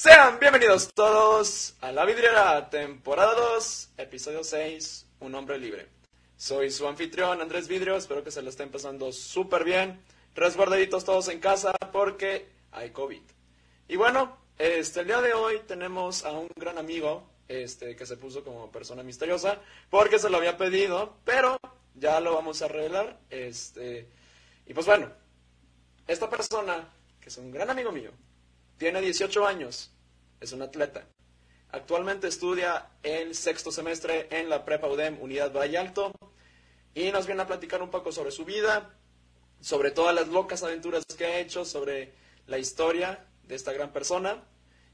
Sean bienvenidos todos a La Vidriera, temporada 2, episodio 6, Un hombre libre. Soy su anfitrión Andrés Vidrio, espero que se lo estén pasando súper bien. Resguardaditos todos en casa porque hay COVID. Y bueno, este, el día de hoy tenemos a un gran amigo este, que se puso como persona misteriosa porque se lo había pedido, pero ya lo vamos a revelar. Este, y pues bueno, esta persona, que es un gran amigo mío, tiene 18 años, es un atleta. Actualmente estudia el sexto semestre en la Prepa UDEM Unidad Valle Alto y nos viene a platicar un poco sobre su vida, sobre todas las locas aventuras que ha hecho, sobre la historia de esta gran persona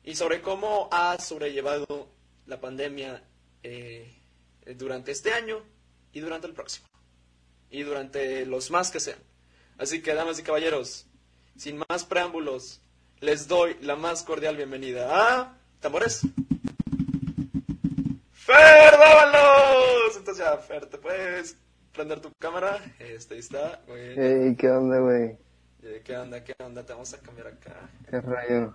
y sobre cómo ha sobrellevado la pandemia eh, durante este año y durante el próximo y durante los más que sean. Así que, damas y caballeros, sin más preámbulos, les doy la más cordial bienvenida a Tambores. ¡Fer Dávalos! Entonces ya, Fer, ¿te puedes prender tu cámara? Este, ahí está. Muy bien. Ey, ¿qué onda, güey? Eh, ¿Qué onda? ¿Qué onda? Te vamos a cambiar acá. ¿Qué rayo?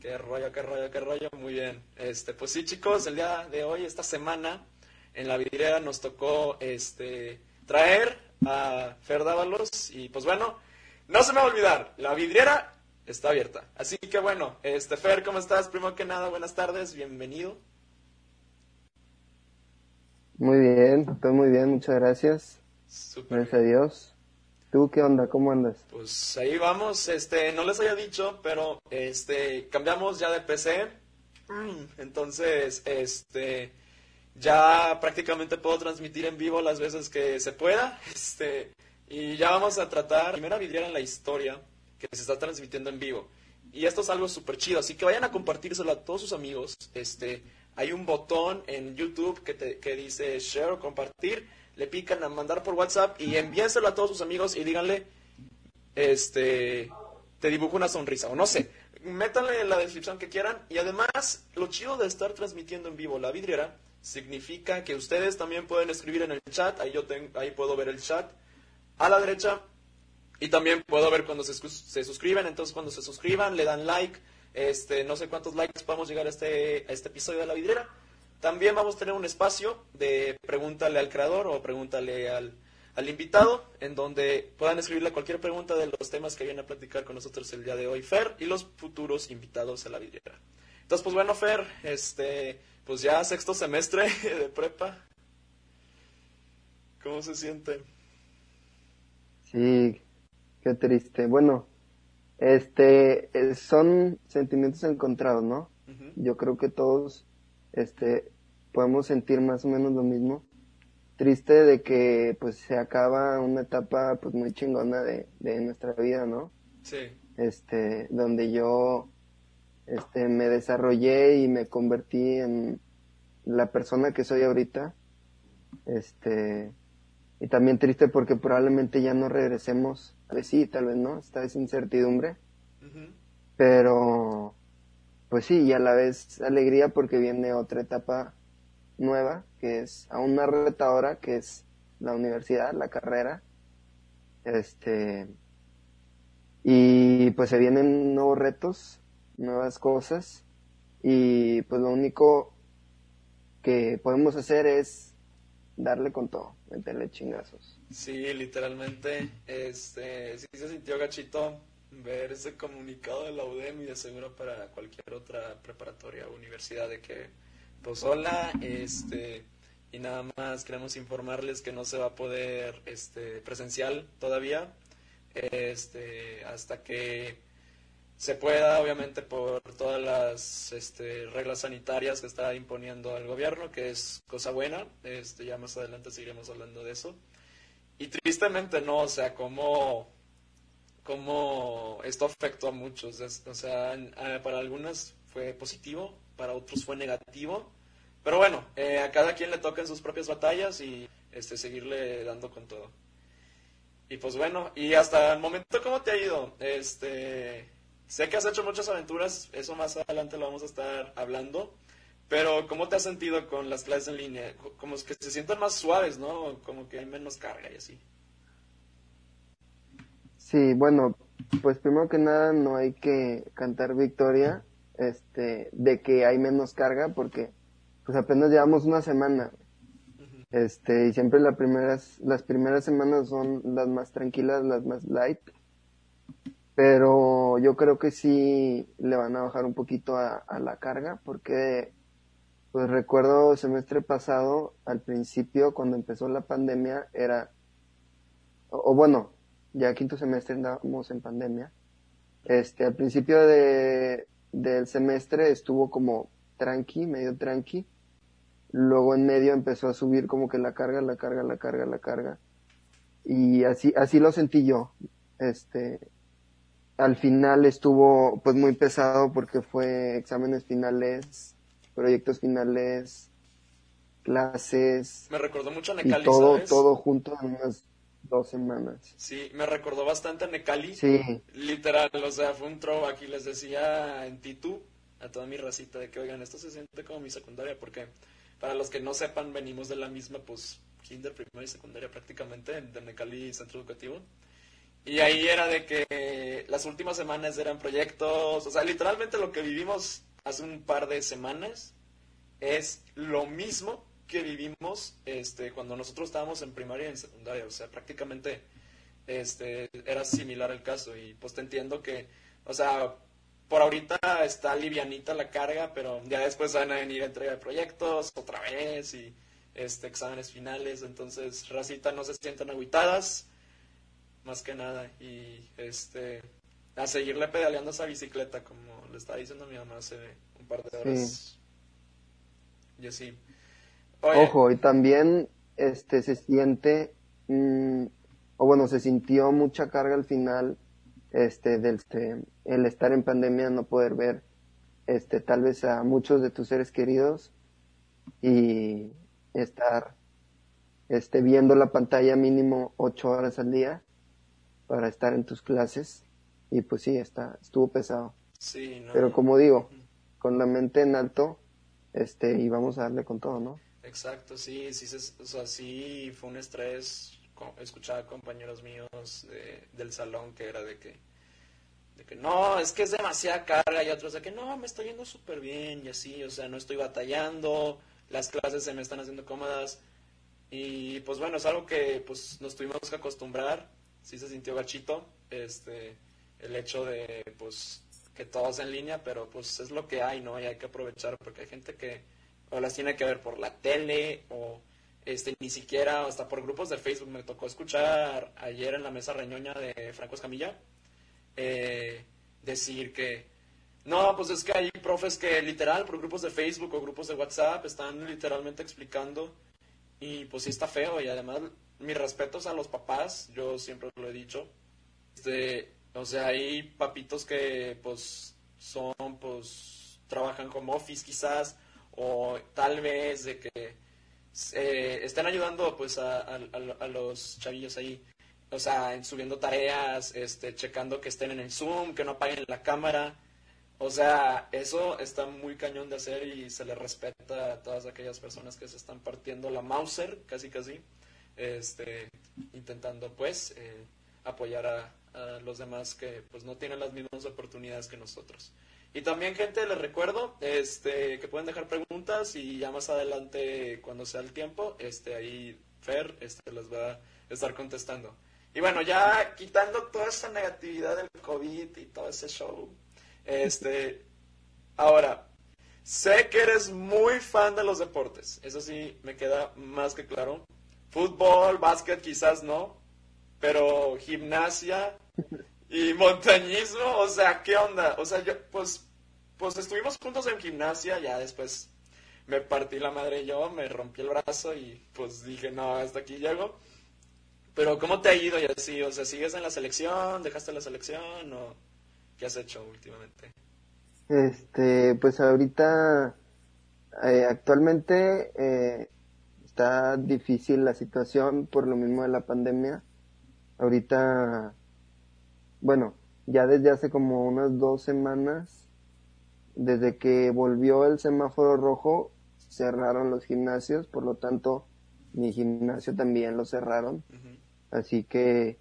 Qué rollo, qué rollo, qué rollo. Muy bien. Este, pues sí, chicos, el día de hoy, esta semana, en la vidriera nos tocó este traer a Fer Dávalos y pues bueno, no se me va a olvidar, la vidriera está abierta. Así que bueno, este Fer, ¿cómo estás? Primero que nada, buenas tardes, bienvenido. Muy bien, estoy muy bien, muchas gracias. Súper Gracias a Dios. ¿Tú qué onda? ¿Cómo andas? Pues ahí vamos, este, no les había dicho, pero este, cambiamos ya de PC. Entonces, este, ya prácticamente puedo transmitir en vivo las veces que se pueda. Este, y ya vamos a tratar la primera vidriera en la historia que se está transmitiendo en vivo. Y esto es algo súper chido, así que vayan a compartírselo a todos sus amigos. Este, hay un botón en YouTube que, te- que dice share o compartir. Le pican a mandar por WhatsApp y envíenselo a todos sus amigos y díganle, este, te dibujo una sonrisa o no sé. Métanle en la descripción que quieran y además lo chido de estar transmitiendo en vivo la vidriera significa que ustedes también pueden escribir en el chat, ahí yo tengo, ahí puedo ver el chat a la derecha y también puedo ver cuando se, se suscriben, entonces cuando se suscriban le dan like, este, no sé cuántos likes podemos llegar a este, a este episodio de la vidriera. También vamos a tener un espacio de pregúntale al creador o pregúntale al, al invitado, en donde puedan escribirle cualquier pregunta de los temas que vienen a platicar con nosotros el día de hoy, Fer, y los futuros invitados a la vidriera. Entonces, pues bueno, Fer, este, pues ya sexto semestre de prepa. ¿Cómo se siente? Sí, qué triste. Bueno, este, eh, son sentimientos encontrados, ¿no? Yo creo que todos, este, podemos sentir más o menos lo mismo. Triste de que, pues, se acaba una etapa, pues, muy chingona de, de nuestra vida, ¿no? Sí, este, donde yo, este, me desarrollé y me convertí en la persona que soy ahorita, este, y también triste porque probablemente ya no regresemos, vez sí, tal vez no, esta es incertidumbre, pero, pues sí, y a la vez alegría porque viene otra etapa nueva, que es aún más retadora, que es la universidad, la carrera, este, y pues se vienen nuevos retos, nuevas cosas, y pues lo único que podemos hacer es darle con todo, meterle chingazos. Sí, literalmente, este, sí se sintió gachito ver ese comunicado de la UDEM y de seguro para cualquier otra preparatoria o universidad de que, pues hola, este, y nada más queremos informarles que no se va a poder, este, presencial todavía, este, hasta que se pueda, obviamente, por todas las este, reglas sanitarias que está imponiendo el gobierno, que es cosa buena. Este, ya más adelante seguiremos hablando de eso. Y tristemente no, o sea, como, como esto afectó a muchos. O sea, para algunas fue positivo, para otros fue negativo. Pero bueno, eh, a cada quien le tocan sus propias batallas y este, seguirle dando con todo. Y pues bueno, y hasta el momento, ¿cómo te ha ido? Este, sé que has hecho muchas aventuras, eso más adelante lo vamos a estar hablando, pero ¿cómo te has sentido con las clases en línea? Co- Como que se sientan más suaves, ¿no? Como que hay menos carga y así. Sí, bueno, pues primero que nada no hay que cantar victoria este, de que hay menos carga porque pues apenas llevamos una semana. Este, y siempre las primeras, las primeras semanas son las más tranquilas, las más light. Pero yo creo que sí le van a bajar un poquito a, a la carga porque pues recuerdo el semestre pasado, al principio, cuando empezó la pandemia, era, o, bueno, ya quinto semestre andábamos en pandemia. Este, al principio de, del semestre estuvo como tranqui, medio tranqui. Luego en medio empezó a subir como que la carga, la carga, la carga, la carga. Y así, así lo sentí yo. Este, al final estuvo pues muy pesado porque fue exámenes finales proyectos finales, clases. Me recordó mucho a Necali, y todo, todo junto en unas dos semanas. Sí, me recordó bastante a Necali. Sí. Literal, o sea, fue un throw aquí, les decía en Titu a toda mi racita de que, oigan, esto se siente como mi secundaria, porque para los que no sepan, venimos de la misma, pues, kinder, primaria y secundaria prácticamente, de Necali Centro Educativo. Y ahí era de que las últimas semanas eran proyectos, o sea, literalmente lo que vivimos hace un par de semanas es lo mismo que vivimos este, cuando nosotros estábamos en primaria y en secundaria. O sea, prácticamente este, era similar el caso. Y pues te entiendo que, o sea, por ahorita está livianita la carga, pero ya después van a venir entrega de proyectos otra vez y este, exámenes finales. Entonces, racita no se sientan aguitadas, más que nada. Y este, a seguirle pedaleando esa bicicleta, como le estaba diciendo mi mamá hace un par de horas. Yo sí. Ojo, y también este se siente, mm, o bueno, se sintió mucha carga al final, este, del este, el estar en pandemia, no poder ver, este, tal vez a muchos de tus seres queridos y estar, este, viendo la pantalla mínimo ocho horas al día para estar en tus clases y pues sí, está, estuvo pesado. Sí, no. Pero como digo, con la mente en alto, este, y vamos a darle con todo, ¿no? Exacto, sí, sí, o sea, sí fue un estrés. Escuchaba a compañeros míos del salón que era de que, de que no, es que es demasiada carga y otros de que no, me estoy yendo súper bien y así, o sea, no estoy batallando, las clases se me están haciendo cómodas y pues bueno, es algo que pues nos tuvimos que acostumbrar, sí se sintió gachito, este, el hecho de pues que todos en línea, pero pues es lo que hay, ¿no? Y hay que aprovechar porque hay gente que o las tiene que ver por la tele o este ni siquiera hasta por grupos de Facebook me tocó escuchar ayer en la mesa reñoña de Franco Escamilla eh, decir que no, pues es que hay profes que literal por grupos de Facebook o grupos de WhatsApp están literalmente explicando y pues sí está feo y además mis respetos a los papás, yo siempre lo he dicho, este, o sea, hay papitos que pues son, pues trabajan como office quizás, o tal vez de que eh, estén ayudando pues a, a, los chavillos ahí, o sea, en subiendo tareas, este, checando que estén en el Zoom, que no apaguen la cámara. O sea, eso está muy cañón de hacer y se le respeta a todas aquellas personas que se están partiendo la Mauser, casi casi, este, intentando pues eh, apoyar a, a los demás que pues no tienen las mismas oportunidades que nosotros. Y también, gente, les recuerdo este, que pueden dejar preguntas y ya más adelante, cuando sea el tiempo, este, ahí Fer este, les va a estar contestando. Y bueno, ya quitando toda esa negatividad del COVID y todo ese show, este, ahora, sé que eres muy fan de los deportes, eso sí me queda más que claro. Fútbol, básquet quizás no, pero gimnasia y montañismo, o sea, ¿qué onda? O sea, yo, pues, pues estuvimos juntos en gimnasia, ya después me partí la madre yo, me rompí el brazo y pues dije, no, hasta aquí llego. Pero ¿cómo te ha ido y así? O sea, ¿sigues en la selección? ¿Dejaste la selección? ¿O qué has hecho últimamente? Este, pues ahorita, eh, actualmente eh, está difícil la situación por lo mismo de la pandemia ahorita, bueno, ya desde hace como unas dos semanas, desde que volvió el semáforo rojo, cerraron los gimnasios, por lo tanto, mi gimnasio también lo cerraron. Así que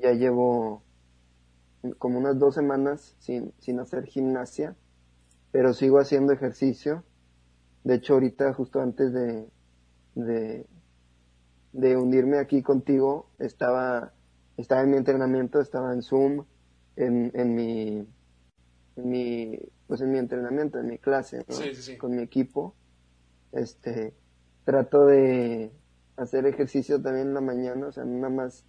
ya llevo como unas dos semanas sin, sin hacer gimnasia. pero sigo haciendo ejercicio. De hecho, ahorita, justo antes de, de, de unirme aquí contigo, estaba, estaba en mi entrenamiento, estaba en Zoom, en, en mi, en mi, pues en mi entrenamiento, en mi clase, con mi equipo. Este, trato de hacer ejercicio también en la mañana, o sea, nada más,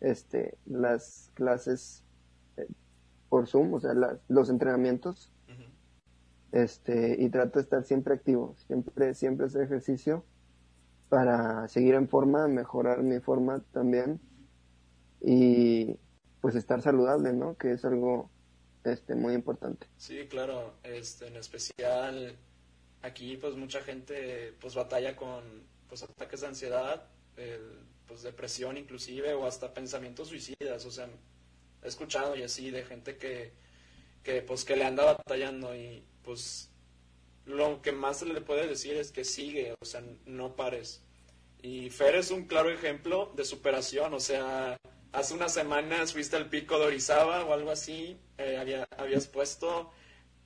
este, las clases eh, por Zoom, o sea, los entrenamientos. Este, y trato de estar siempre activo, siempre, siempre hacer ejercicio para seguir en forma, mejorar mi forma también y pues estar saludable, ¿no? Que es algo este, muy importante. Sí, claro, este, en especial aquí pues mucha gente pues batalla con pues ataques de ansiedad, pues depresión inclusive o hasta pensamientos suicidas, o sea, he escuchado y así de gente que, que pues que le anda batallando y pues lo que más le puede decir es que sigue, o sea, no pares. Y Fer es un claro ejemplo de superación, o sea, hace unas semanas fuiste al pico de Orizaba o algo así, eh, había, habías puesto,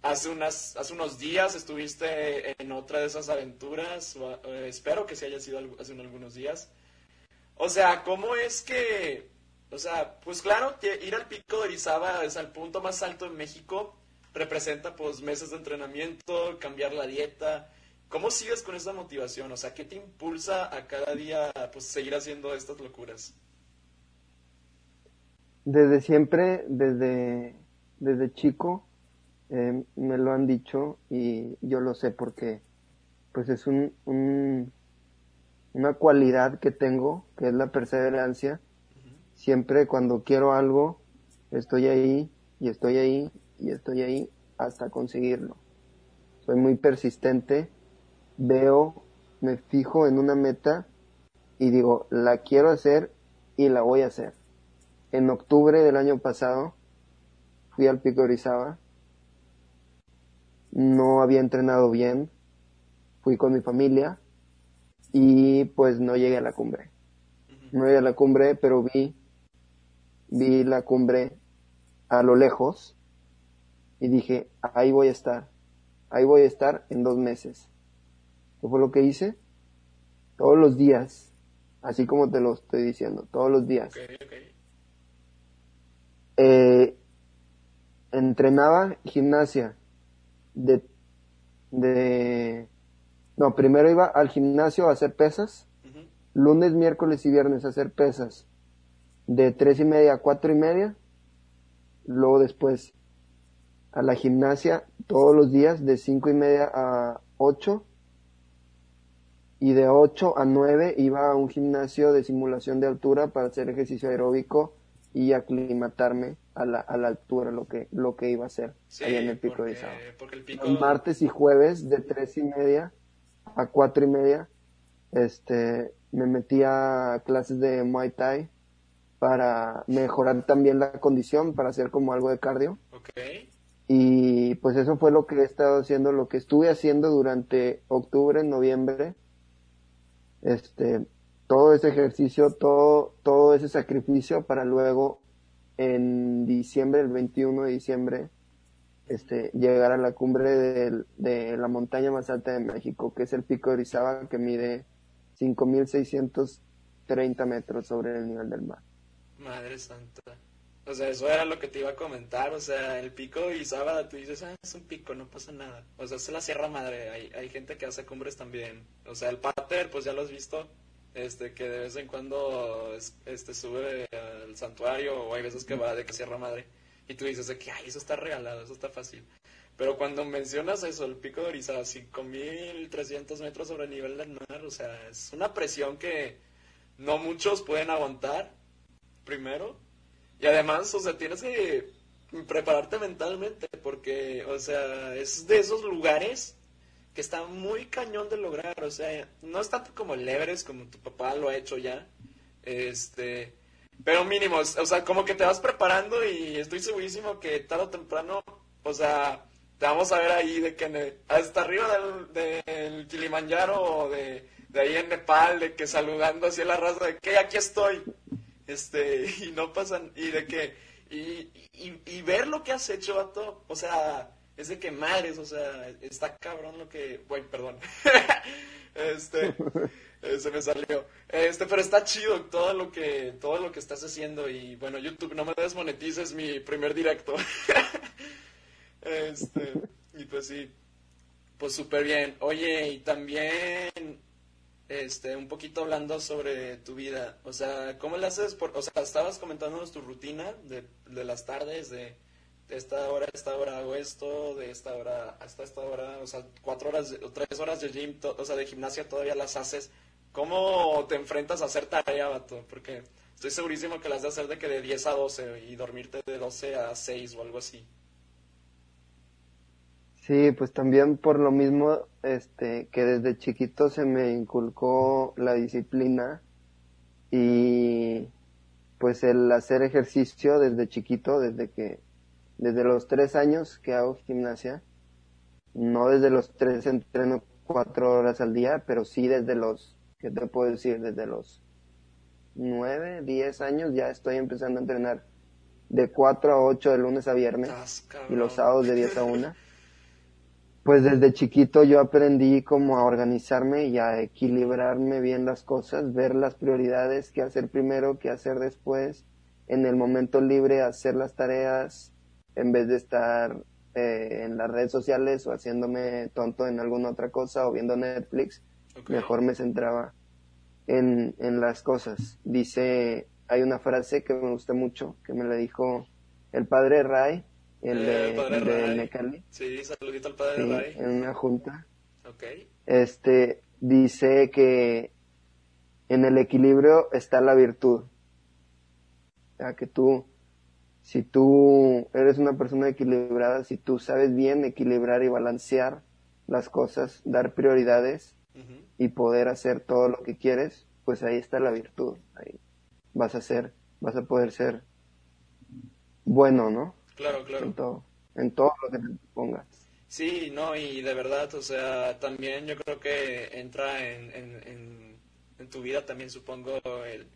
hace, unas, hace unos días estuviste en otra de esas aventuras, eh, espero que se haya sido hace algunos días. O sea, ¿cómo es que, o sea, pues claro, ir al pico de Orizaba es al punto más alto en México, representa pues meses de entrenamiento, cambiar la dieta. ¿Cómo sigues con esa motivación? O sea, ¿qué te impulsa a cada día pues seguir haciendo estas locuras? Desde siempre, desde, desde chico, eh, me lo han dicho y yo lo sé porque pues es un, un, una cualidad que tengo, que es la perseverancia. Siempre cuando quiero algo, estoy ahí y estoy ahí y estoy ahí hasta conseguirlo. Soy muy persistente, veo, me fijo en una meta y digo, la quiero hacer y la voy a hacer. En octubre del año pasado fui al Pico Orizaba, no había entrenado bien, fui con mi familia y pues no llegué a la cumbre. No llegué a la cumbre, pero vi, vi la cumbre a lo lejos y dije, ahí voy a estar, ahí voy a estar en dos meses. ¿Qué fue lo que hice? Todos los días, así como te lo estoy diciendo, todos los días. Eh, entrenaba gimnasia de, de, no, primero iba al gimnasio a hacer pesas, lunes, miércoles y viernes a hacer pesas, de tres y media a cuatro y media, luego después a la gimnasia todos los días de cinco y media a ocho y de ocho a nueve iba a un gimnasio de simulación de altura para hacer ejercicio aeróbico y aclimatarme a la, a la altura, lo que, lo que iba a hacer ahí en el pico de Izaba. Martes y jueves de tres y media a cuatro y media, este, me metí a clases de Muay Thai para mejorar también la condición, para hacer como algo de cardio. Y pues eso fue lo que he estado haciendo, lo que estuve haciendo durante octubre, noviembre. Este, todo ese ejercicio, todo, todo ese sacrificio para luego en diciembre, el 21 de diciembre, este, llegar a la cumbre de, de la montaña más alta de México, que es el Pico de Orizaba, que mide 5.630 metros sobre el nivel del mar. Madre santa. O sea, eso era lo que te iba a comentar. O sea, el pico y sábado tú dices, ah, es un pico, no pasa nada. O sea, es la Sierra Madre. Hay, hay gente que hace cumbres también. O sea, el pater, pues ya lo has visto. Este, que de vez en cuando este, sube al santuario o hay veces que va de que Sierra Madre. Y tú dices de que, ay, eso está regalado, eso está fácil. Pero cuando mencionas eso, el pico de Orizaba, 5.300 metros sobre el nivel del mar, o sea, es una presión que no muchos pueden aguantar, primero. Y además, o sea, tienes que prepararte mentalmente porque, o sea, es de esos lugares que está muy cañón de lograr, o sea, no es tanto como el Everest, como tu papá lo ha hecho ya, este, pero mínimo, o sea, como que te vas preparando y estoy segurísimo que tarde o temprano, o sea, te vamos a ver ahí de que hasta arriba del, del Kilimanjaro o de, de ahí en Nepal, de que saludando así a la raza de que aquí estoy, este, y no pasan, y de que, y, y, ver lo que has hecho, vato, o sea, es de que madres, o sea, está cabrón lo que, güey, perdón. este, eh, se me salió. Este, pero está chido todo lo que, todo lo que estás haciendo y bueno, YouTube, no me desmonetices mi primer directo. este, y pues sí, pues súper bien. Oye, y también, este, un poquito hablando sobre tu vida, o sea, ¿cómo le haces? Por, o sea, estabas comentándonos tu rutina de, de las tardes, de de esta hora esta hora hago esto, de esta hora hasta esta hora, o sea, cuatro horas o tres horas de gym, o sea, de gimnasia todavía las haces. ¿Cómo te enfrentas a hacer tarea, vato? Porque estoy segurísimo que las de hacer de que de 10 a 12 y dormirte de 12 a 6 o algo así. Sí, pues también por lo mismo, este, que desde chiquito se me inculcó la disciplina y pues el hacer ejercicio desde chiquito, desde que desde los tres años que hago gimnasia, no desde los tres entreno cuatro horas al día, pero sí desde los, ¿qué te puedo decir? Desde los nueve, diez años ya estoy empezando a entrenar de cuatro a ocho de lunes a viernes y los sábados de diez a una. Pues desde chiquito yo aprendí como a organizarme y a equilibrarme bien las cosas, ver las prioridades, qué hacer primero, qué hacer después, en el momento libre hacer las tareas, en vez de estar eh, en las redes sociales o haciéndome tonto en alguna otra cosa o viendo Netflix, mejor me centraba en, en las cosas. Dice, hay una frase que me gusta mucho, que me la dijo el padre Ray, el eh, de, de Sí, saludito al padre Ray. En una junta. Este, dice que en el equilibrio está la virtud. O sea, que tú si tú eres una persona equilibrada, si tú sabes bien equilibrar y balancear las cosas, dar prioridades y poder hacer todo lo que quieres, pues ahí está la virtud. Ahí vas a ser, vas a poder ser bueno, ¿no? Claro, claro. En todo, en todo lo que te pongas. Sí, no, y de verdad, o sea, también yo creo que entra en, en, en tu vida también supongo el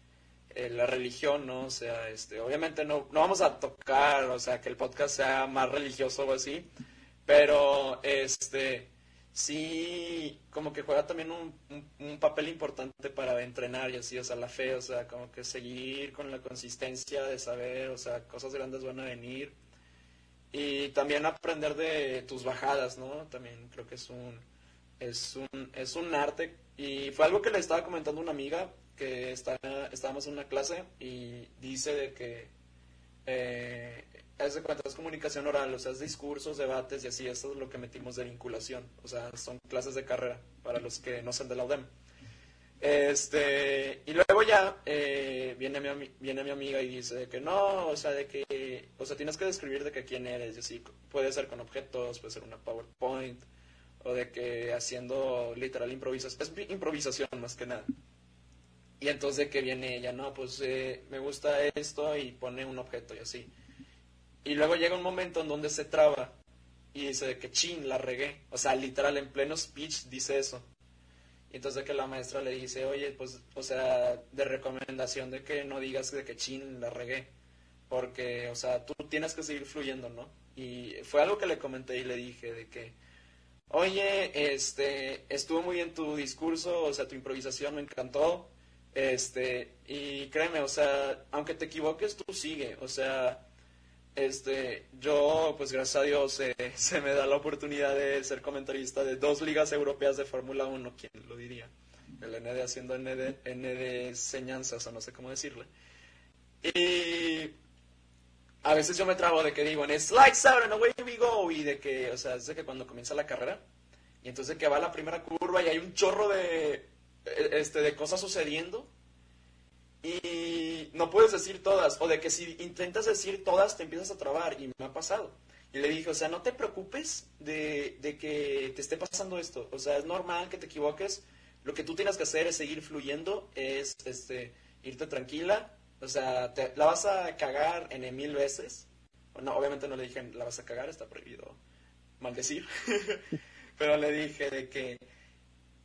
eh, la religión, ¿no? O sea, este, obviamente no, no vamos a tocar, o sea, que el podcast sea más religioso o así, pero este, sí, como que juega también un, un, papel importante para entrenar y así, o sea, la fe, o sea, como que seguir con la consistencia de saber, o sea, cosas grandes van a venir. Y también aprender de tus bajadas, ¿no? También creo que es un, es un, es un arte. Y fue algo que le estaba comentando una amiga, que está, estábamos en una clase y dice de que eh, es de cuenta, es comunicación oral, o sea, es discursos, debates y así, eso es lo que metimos de vinculación, o sea, son clases de carrera para los que no son de la UDEM. Este, y luego ya eh, viene, mi, viene mi amiga y dice que no, o sea, de que, o sea, tienes que describir de que quién eres, y así, puede ser con objetos, puede ser una PowerPoint, o de que haciendo literal improvisación, es improvisación más que nada. Y entonces de que viene ella, no, pues eh, me gusta esto y pone un objeto y así. Y luego llega un momento en donde se traba y dice que chin, la regué. O sea, literal, en pleno speech dice eso. Y entonces que la maestra le dice, oye, pues, o sea, de recomendación de que no digas de que chin, la regué. Porque, o sea, tú tienes que seguir fluyendo, ¿no? Y fue algo que le comenté y le dije de que, oye, este, estuvo muy bien tu discurso, o sea, tu improvisación me encantó este, y créeme, o sea, aunque te equivoques, tú sigue. O sea, este, yo, pues gracias a Dios, eh, se me da la oportunidad de ser comentarista de dos ligas europeas de Fórmula 1, ¿quién lo diría? El ND haciendo ND, ND enseñanzas, o no sé cómo decirle. Y a veces yo me trago de que digo, en like 7, away we go, y de que, o sea, es de que cuando comienza la carrera, y entonces que va la primera curva y hay un chorro de este, de cosas sucediendo y no puedes decir todas, o de que si intentas decir todas te empiezas a trabar, y me ha pasado. Y le dije, o sea, no te preocupes de, que te esté pasando esto, o sea, es normal que te equivoques, lo que tú tienes que hacer es seguir fluyendo, es este, irte tranquila, o sea, la vas a cagar en mil veces. No, obviamente no le dije, la vas a cagar, está prohibido maldecir, pero le dije de que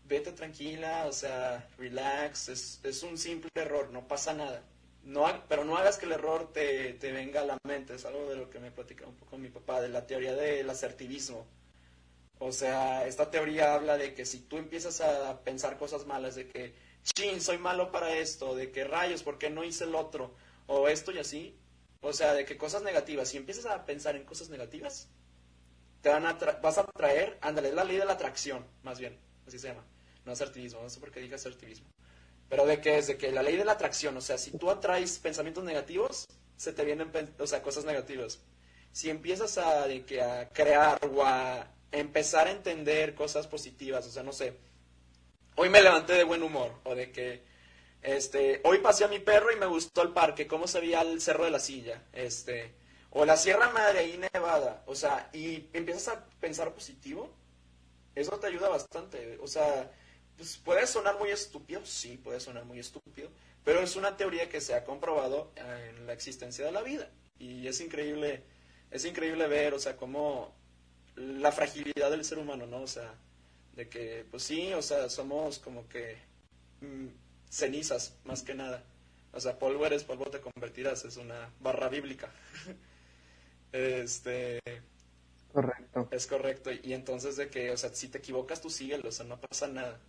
vete tranquila, o sea, relax, es, un simple error, no pasa nada. no, pero no hagas que el error te, te venga a la mente. Es algo de lo que me platicaba un poco mi papá, de la teoría del asertivismo. O sea, esta teoría habla de que si tú empiezas a pensar cosas malas, de que, chin, soy malo para esto, de que rayos, ¿por qué no hice el otro? O esto y así. O sea, de que cosas negativas, si empiezas a pensar en cosas negativas, te van a vas a traer, ándale, es la ley de la atracción, más bien, así se llama. No asertivismo, no sé por qué dije asertivismo. Pero de que es que la ley de la atracción, o sea, si tú atraes pensamientos negativos, se te vienen, o sea, cosas negativas. Si empiezas a, de que a crear o a empezar a entender cosas positivas, o sea, no sé, hoy me levanté de buen humor, o de que, este, hoy pasé a mi perro y me gustó el parque, cómo se veía el cerro de la silla, este, o la Sierra Madre ahí nevada, o sea, y empiezas a pensar positivo, eso te ayuda bastante, o sea, pues puede sonar muy estúpido, sí, puede sonar muy estúpido, pero es una teoría que se ha comprobado en la existencia de la vida, y es increíble, es increíble ver, o sea, cómo la fragilidad del ser humano, ¿no? O sea, de que, pues sí, o sea, somos como que mm, cenizas, más que nada. O sea, polvo eres, polvo te convertirás, es una barra bíblica. este... Correcto. Es correcto. Y entonces de que, o sea, si te equivocas, tú síguelo, o sea, no pasa nada.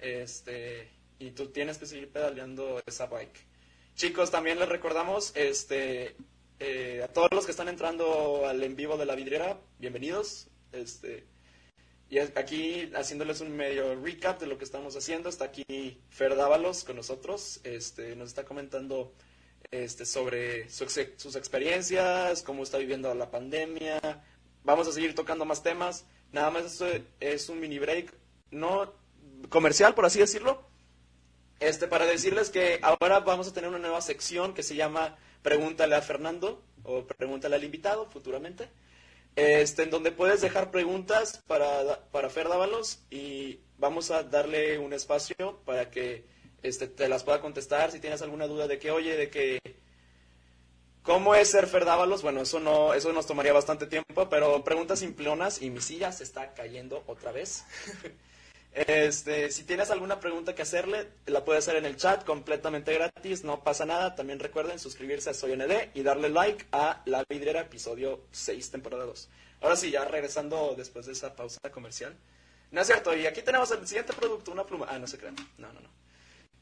Este, y tú tienes que seguir pedaleando esa bike. Chicos, también les recordamos, este, eh, a todos los que están entrando al en vivo de la vidriera, bienvenidos. Este, y aquí haciéndoles un medio recap de lo que estamos haciendo, está aquí Fer Dávalos con nosotros, este, nos está comentando este, sobre sus experiencias, cómo está viviendo la pandemia. Vamos a seguir tocando más temas. Nada más esto es un mini break, no comercial, por así decirlo. Este, para decirles que ahora vamos a tener una nueva sección que se llama pregúntale a Fernando o pregúntale al invitado futuramente, este, en donde puedes dejar preguntas para, para Fer Dávalos y vamos a darle un espacio para que este, te las pueda contestar si tienes alguna duda de que, oye, de que, ¿cómo es ser Fer Dávalos? Bueno, eso, no, eso nos tomaría bastante tiempo, pero preguntas simplonas y mi silla se está cayendo otra vez. Este, si tienes alguna pregunta que hacerle, la puedes hacer en el chat completamente gratis, no pasa nada. También recuerden suscribirse a Soy ND y darle like a La Vidriera, episodio 6, temporada 2. Ahora sí, ya regresando después de esa pausa comercial. No es cierto, y aquí tenemos el siguiente producto, una pluma. Ah, no se crean. No, no, no.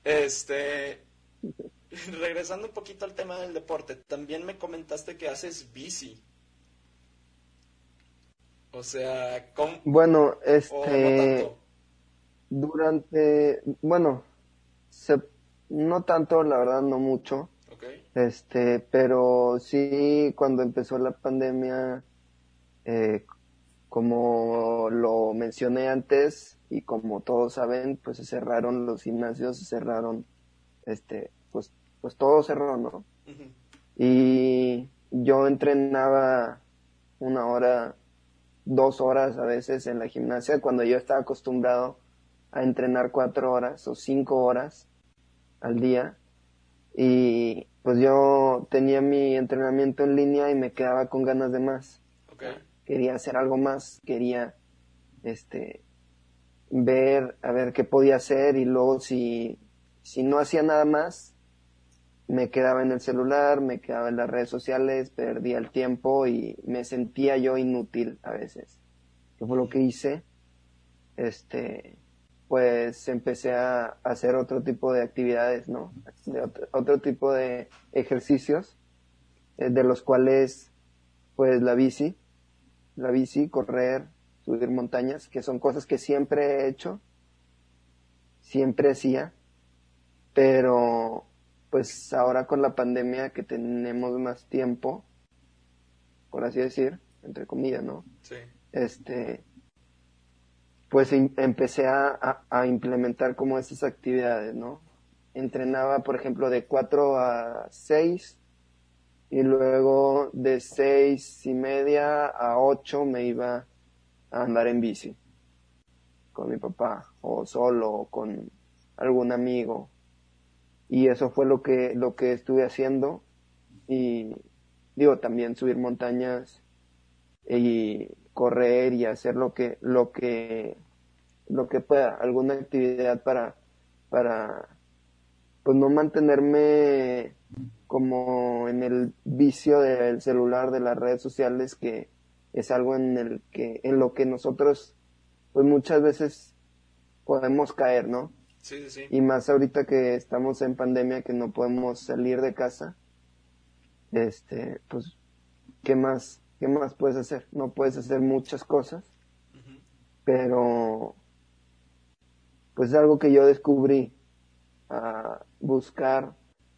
Este. regresando un poquito al tema del deporte, también me comentaste que haces bici. O sea, ¿cómo? Bueno, este. Durante, bueno, se, no tanto, la verdad, no mucho. Este, pero sí, cuando empezó la pandemia, eh, como lo mencioné antes y como todos saben, pues se cerraron los gimnasios, se cerraron, este, pues, pues todo cerró, ¿no? Y yo entrenaba una hora, dos horas a veces en la gimnasia cuando yo estaba acostumbrado a entrenar cuatro horas o cinco horas al día y pues yo tenía mi entrenamiento en línea y me quedaba con ganas de más. Quería hacer algo más, quería este ver a ver qué podía hacer y luego si si no hacía nada más me quedaba en el celular, me quedaba en las redes sociales, perdía el tiempo y me sentía yo inútil a veces. ¿Qué fue lo que hice? Este, pues empecé a hacer otro tipo de actividades, ¿no? De otro, tipo de ejercicios, eh, de los cuales, pues la bici, la bici, correr, subir montañas, que son cosas que siempre he hecho, siempre hacía, pero pues ahora con la pandemia que tenemos más tiempo, por así decir, entre comillas, ¿no? Sí. Este, pues em, empecé a, a, implementar como esas actividades, ¿no? Entrenaba, por ejemplo, de 4 a 6 y luego de seis y media a 8 me iba a andar en bici con mi papá o solo o con algún amigo y eso fue lo que lo que estuve haciendo y digo también subir montañas y correr y hacer lo que, lo que, lo que pueda, alguna actividad para, para, pues no mantenerme como en el vicio del celular, de las redes sociales, que es algo en el que, en lo que nosotros, pues muchas veces podemos caer, ¿no? Sí, sí, sí. Y más ahorita que estamos en pandemia, que no podemos salir de casa, este, pues, ¿qué más, qué más puedes hacer? No puedes hacer muchas cosas, pero, pues es algo que yo descubrí, a buscar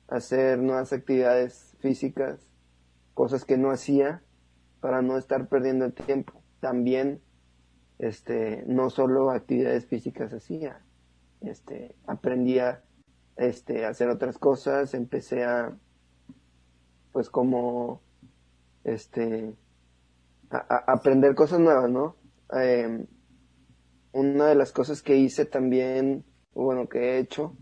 hacer nuevas actividades físicas, cosas que no hacía para no estar perdiendo el tiempo. También, este, no solo actividades físicas hacía, este, aprendía, este, a hacer otras cosas, empecé a, pues como, este, a, a aprender cosas nuevas, ¿no? Em, una de las cosas que hice también, bueno, que he hecho,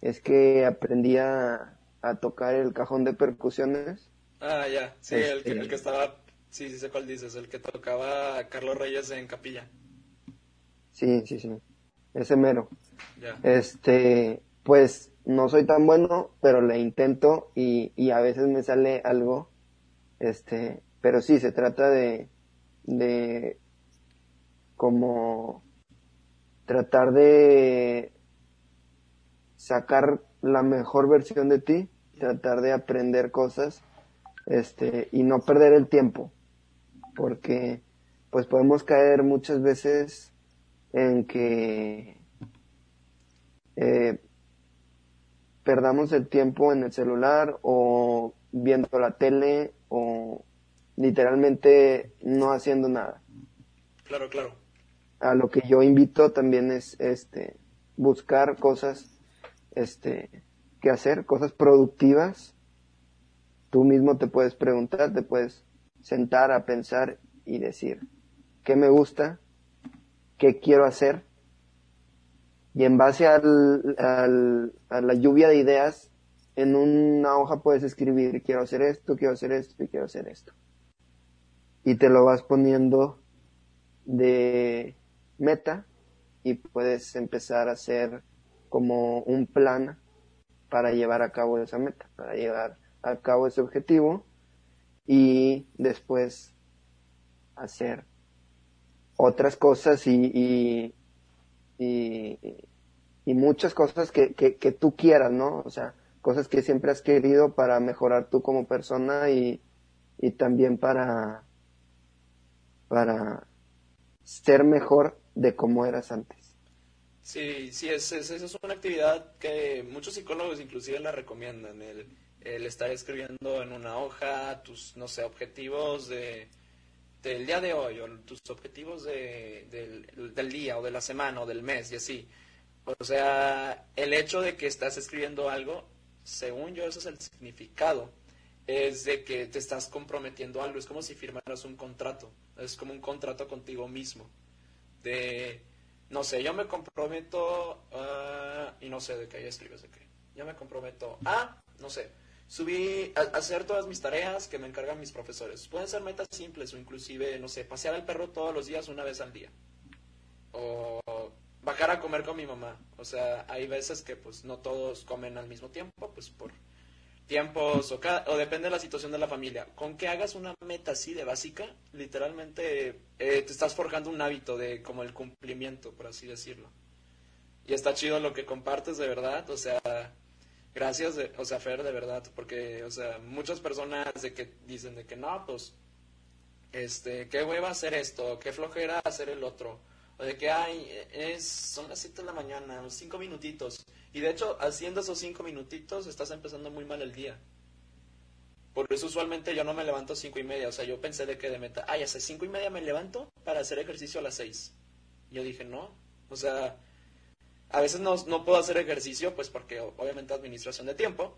es que aprendí a, a tocar el cajón de percusiones. Ah, ya. Sí, el, que, Este- el que estaba. Sí, sí sé cuál dices. El que tocaba Carlos Reyes en Capilla. Sí, sí, sí. Ese mero. Ya. Este, pues no soy tan bueno, pero le intento y, y a veces me sale algo. Este, pero sí, se trata de, de como tratar de sacar la mejor versión de ti, tratar de aprender cosas, este, y no perder el tiempo, porque pues podemos caer muchas veces en que eh, perdamos el tiempo en el celular o viendo la tele o literalmente no haciendo nada. Claro, claro. A lo que yo invito también es este buscar cosas este que hacer, cosas productivas. Tú mismo te puedes preguntar, te puedes sentar a pensar y decir qué me gusta, qué quiero hacer y en base al, al- a la lluvia de ideas, en una hoja puedes escribir, quiero hacer esto, quiero hacer esto y quiero hacer esto. Y te lo vas poniendo de meta y puedes empezar a hacer como un plan para llevar a cabo esa meta, para llevar a cabo ese objetivo y después hacer otras cosas y, y, y, muchas cosas que, que, que tú quieras, ¿no? O sea, cosas que siempre has querido para mejorar tú como persona y, y también para, para ser mejor de como eras antes. Sí, sí, es, es, es una actividad que muchos psicólogos inclusive la recomiendan, el, el estar escribiendo en una hoja tus, no sé, objetivos de, del día de hoy o tus objetivos de, del, del día o de la semana o del mes y así. O sea, el hecho de que estás escribiendo algo, según yo, ese es el significado, es de que te estás comprometiendo algo, es como si firmaras un contrato, es como un contrato contigo mismo, de no sé, yo me comprometo, ah, y no sé de qué ahí escribes de qué. Yo me comprometo a, no sé, a hacer todas mis tareas que me encargan mis profesores. Pueden ser metas simples o inclusive, no sé, pasear al perro todos los días una vez al día. O bajar a comer con mi mamá. O sea, hay veces que pues no todos comen al mismo tiempo, pues por tiempos o, cada, o depende de la situación de la familia. Con que hagas una meta así de básica, literalmente eh, te estás forjando un hábito de como el cumplimiento, por así decirlo. Y está chido lo que compartes de verdad, o sea, gracias, de, o sea, Fer, de verdad, porque, o sea, muchas personas de que dicen de que no, pues, este, qué hueva hacer esto, qué flojera hacer el otro, de que, ay, es, son las 7 de la mañana, cinco minutitos, y de hecho, haciendo esos cinco minutitos, estás empezando muy mal el día. Por eso usualmente yo no me levanto a cinco y media. O sea, yo pensé de que de meta, ay, hace cinco y media me levanto para hacer ejercicio a las seis. Yo dije, no. O sea, a veces no, no puedo hacer ejercicio, pues porque obviamente administración de tiempo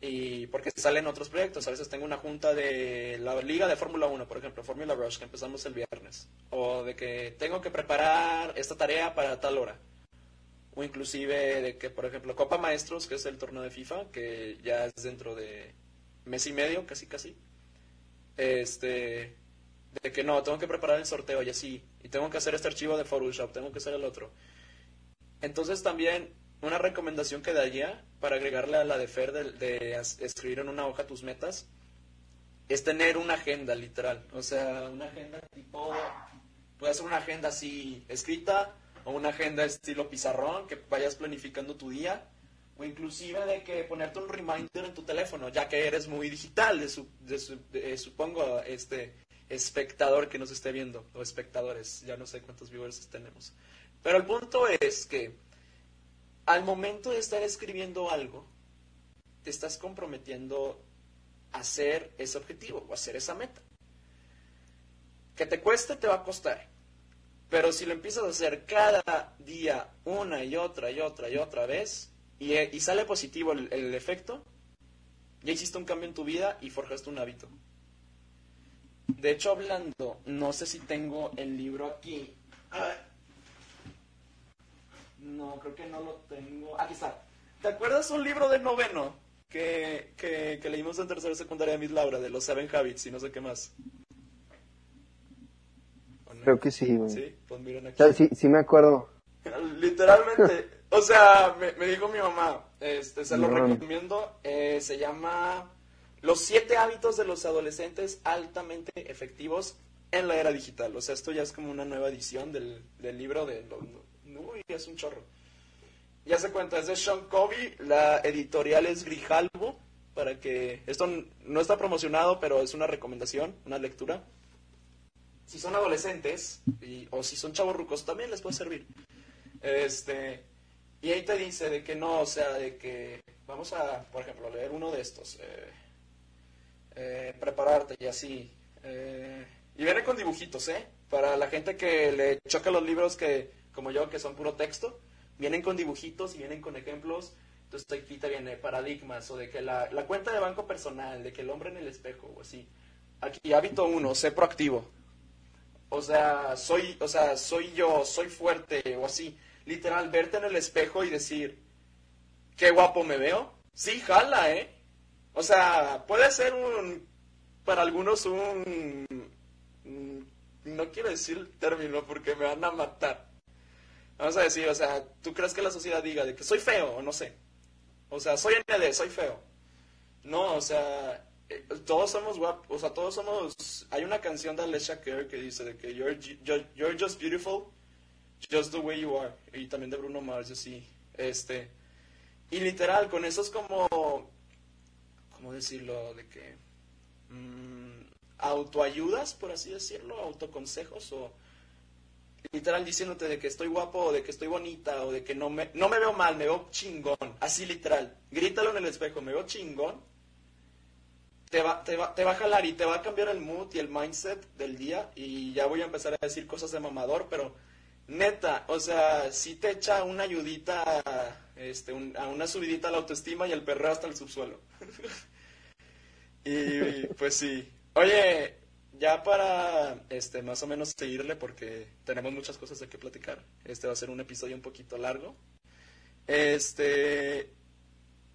y porque salen otros proyectos. A veces tengo una junta de la liga de Fórmula 1, por ejemplo, Fórmula Rush, que empezamos el viernes. O de que tengo que preparar esta tarea para tal hora o inclusive de que, por ejemplo, Copa Maestros, que es el torneo de FIFA, que ya es dentro de mes y medio, casi casi, este, de que no, tengo que preparar el sorteo y así, y tengo que hacer este archivo de Photoshop, tengo que hacer el otro. Entonces también una recomendación que daría para agregarle a la de Fer de, escribir en una hoja tus metas es tener una agenda literal. O sea, una agenda tipo, puede ser una agenda así escrita o una agenda estilo pizarrón que vayas planificando tu día o inclusive de que ponerte un reminder en tu teléfono, ya que eres muy digital, de, su, de, supongo, este espectador que nos esté viendo, o espectadores, ya no sé cuántos viewers tenemos. Pero el punto es que al momento de estar escribiendo algo, te estás comprometiendo a hacer ese objetivo o hacer esa meta. Que te cueste, te va a costar. Pero si lo empiezas a hacer cada día, una y otra y otra y otra vez, y, y sale positivo el, el, efecto, ya hiciste un cambio en tu vida y forjaste un hábito. De hecho, hablando, no sé si tengo el libro aquí. No, creo que no lo tengo. Aquí está. ¿Te acuerdas un libro de noveno que, que, leímos en tercera secundaria de Miss Laura, de los Seven Habits y no sé qué más? Creo que sí, Sí, pues miren aquí. sí, sí me acuerdo. Literalmente. o sea, me, dijo mi mamá, este, se lo recomiendo. Eh, se llama Los siete hábitos de los adolescentes altamente efectivos en la era digital. O sea, esto ya es como una nueva edición del, del libro de Uy, es un chorro. Ya se cuenta, es de Sean Covey, la editorial es Grijalvo, para que... Esto no está promocionado, pero es una recomendación, una lectura. Si son adolescentes, o si son chavos rucos, también les puede servir. Este, y ahí te dice de que no, o sea, de que vamos a, por ejemplo, leer uno de estos, eh, eh, prepararte y así. Eh, y viene con dibujitos, ¿eh? Para la gente que le choca los libros que como yo, que son puro texto, vienen con dibujitos y vienen con ejemplos. Entonces aquí te viene paradigmas o de que la, la cuenta de banco personal, de que el hombre en el espejo o así. Aquí hábito uno, sé proactivo. O sea, soy, o sea, soy yo, soy fuerte o así. Literal, verte en el espejo y decir, qué guapo me veo. Sí, jala, ¿eh? O sea, puede ser un, para algunos un, no quiero decir el término porque me van a matar. Vamos a decir, o sea, ¿tú crees que la sociedad diga de que soy feo o no sé? O sea, soy ND, soy feo. No, o sea, eh, todos somos guapos, o sea, todos somos... Hay una canción de Alicia Kerr que dice de que you're, you're, just beautiful, just the way you are. Y también de Bruno Mars, así. Este... Y literal, con eso es como... ¿Cómo decirlo? De que... Mmm, autoayudas, por así decirlo, autoconsejos o literal diciéndote de que estoy guapo o de que estoy bonita o de que no me, no me veo mal, me veo chingón, así literal, grítalo en el espejo, me veo chingón, te va, te, va, te va a jalar y te va a cambiar el mood y el mindset del día y ya voy a empezar a decir cosas de mamador, pero neta, o sea, si te echa una ayudita, este, a una subidita a la autoestima y el perreo hasta el subsuelo. y pues sí. Oye, ya para este más o menos seguirle porque tenemos muchas cosas de qué platicar. Este va a ser un episodio un poquito largo. Este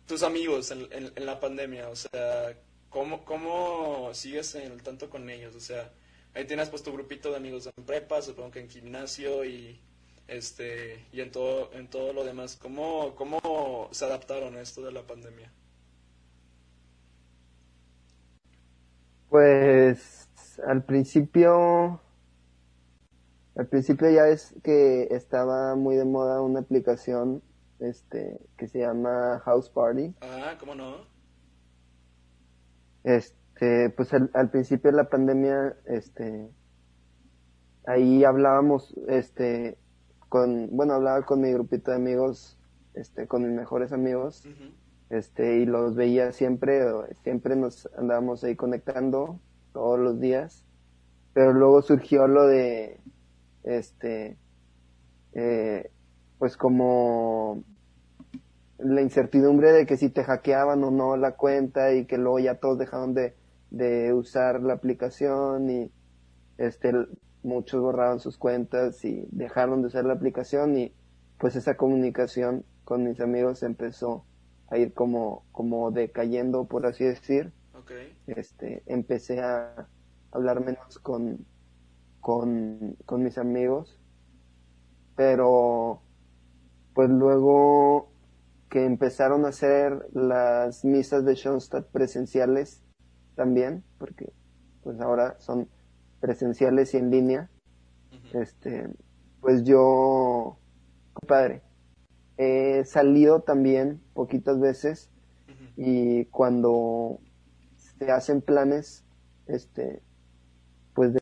tus amigos en, en, la pandemia, o sea, ¿cómo, ¿cómo sigues en el tanto con ellos? O sea, ahí tienes pues tu grupito de amigos en prepa, supongo que en gimnasio y este y en todo en todo lo demás. ¿Cómo, cómo se adaptaron a esto de la pandemia? Pues al principio, al principio ya es que estaba muy de moda una aplicación este que se llama House Party. Ah, ¿cómo no? Este, pues al, al principio de la pandemia, este, ahí hablábamos, este, con, bueno, hablaba con mi grupito de amigos, este, con mis mejores amigos, este, y los veía siempre, siempre nos andábamos ahí conectando, todos los días, pero luego surgió lo de, este, eh, pues como la incertidumbre de que si te hackeaban o no la cuenta y que luego ya todos dejaron de, de usar la aplicación y este muchos borraron sus cuentas y dejaron de usar la aplicación y pues esa comunicación con mis amigos empezó a ir como como decayendo por así decir este, empecé a hablar menos con, con, mis amigos, pero pues luego que empezaron a hacer las misas de Schoenstatt presenciales también, porque pues ahora son presenciales y en línea. Este, pues yo, padre, he salido también poquitas veces y cuando se hacen planes, este, pues de